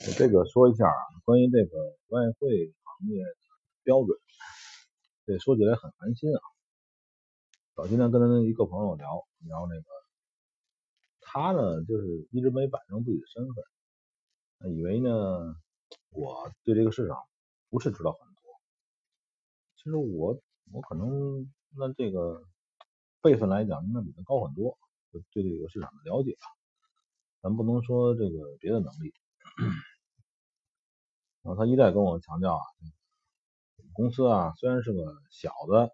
这个说一下啊，关于这个外汇行业标准，这说起来很寒心啊。早今天跟他一个朋友聊聊那个，他呢就是一直没摆正自己的身份，以为呢我对这个市场不是知道很多。其实我我可能那这个辈分来讲，应该比他高很多，对这个市场的了解啊，咱不能说这个别的能力。然后他一再跟我强调啊，公司啊虽然是个小的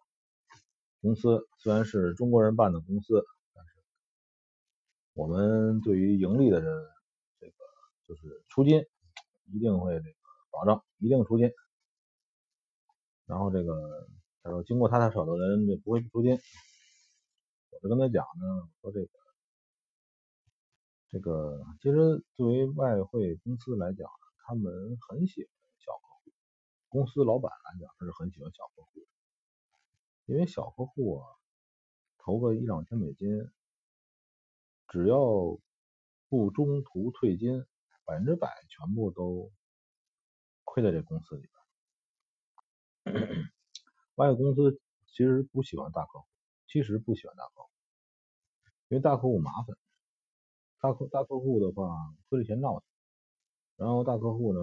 公司，虽然是中国人办的公司，但是我们对于盈利的人，这个就是出金一定会这个保证一定出金。然后这个他说经过他他手的人就不会不出金。我就跟他讲呢，说这个这个其实作为外汇公司来讲。他们很喜欢小客户，公司老板来讲，他是很喜欢小客户，因为小客户啊，投个一两千美金，只要不中途退金，百分之百全部都亏在这公司里边。外汇公司其实不喜欢大客户，其实不喜欢大客户，因为大客户麻烦，大客大客户的话亏了钱闹去。然后大客户呢，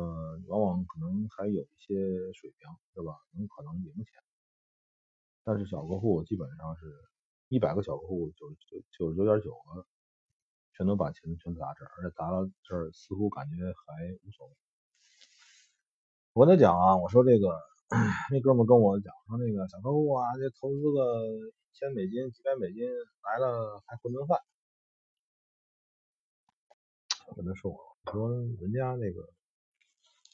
往往可能还有一些水平，是吧？能可能赢钱。但是小客户基本上是一百个小客户，九九九十九点九个全都把钱全砸这儿，而且砸到这儿似乎感觉还无所谓。我跟他讲啊，我说这个 那哥们跟我讲说，那个小客户啊，这投资个一千美金、几百美金来了还混顿饭。我跟他说。我说人家那个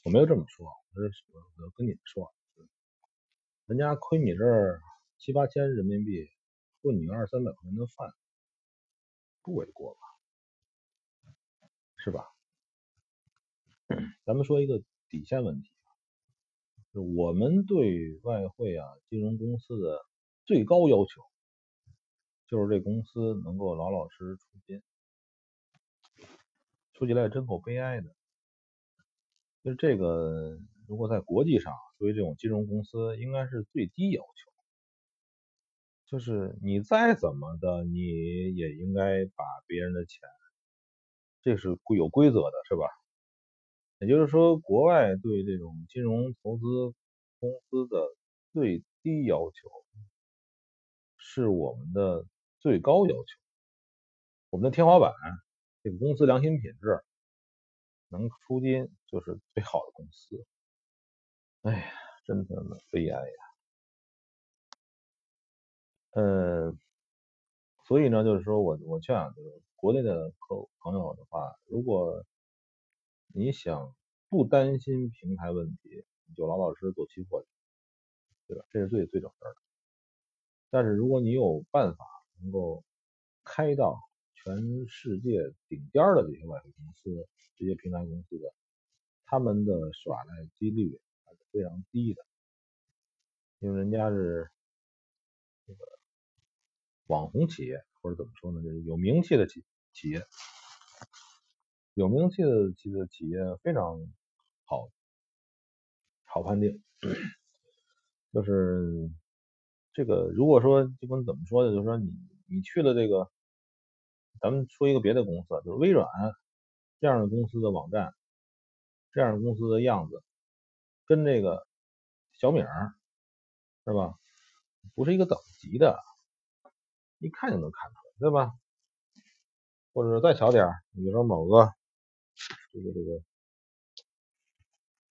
我没有这么说，我是我跟你们说，人家亏你这儿七八千人民币，混你二三百块钱的饭，不为过吧？是吧？咱们说一个底线问题，就我们对外汇啊金融公司的最高要求，就是这公司能够老老实实出金。说起来真够悲哀的，就是这个，如果在国际上，作为这种金融公司，应该是最低要求，就是你再怎么的，你也应该把别人的钱，这是有规则的，是吧？也就是说，国外对这种金融投资公司的最低要求，是我们的最高要求，我们的天花板。这个公司良心品质能出金就是最好的公司。哎呀，真他妈悲哀呀！呃，所以呢，就是说我我劝啊，就是国内的客朋友的话，如果你想不担心平台问题，你就老老实实做期货去，对吧？这是最最省事的。但是如果你有办法能够开到。全世界顶尖的这些外汇公司、这些平台公司的，他们的耍赖几率还是非常低的，因为人家是这个网红企业，或者怎么说呢，就是有名气的企企业，有名气的企的企业非常好好判定，就是这个如果说就跟怎么说呢，就是说你你去了这个。咱们说一个别的公司，就是微软这样的公司的网站，这样的公司的样子，跟这个小米是吧，不是一个等级的，一看就能看出来，对吧？或者再小点比如说某个这个这个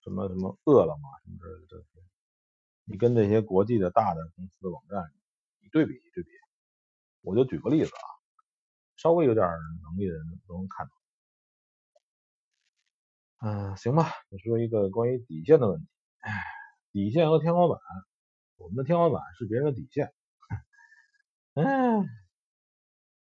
什么什么饿了么什么之类的这些，你跟这些国际的大的公司的网站，你对比一对比，我就举个例子啊。稍微有点能力的人都能看到。嗯，行吧，你说一个关于底线的问题。唉，底线和天花板，我们的天花板是别人的底线。唉，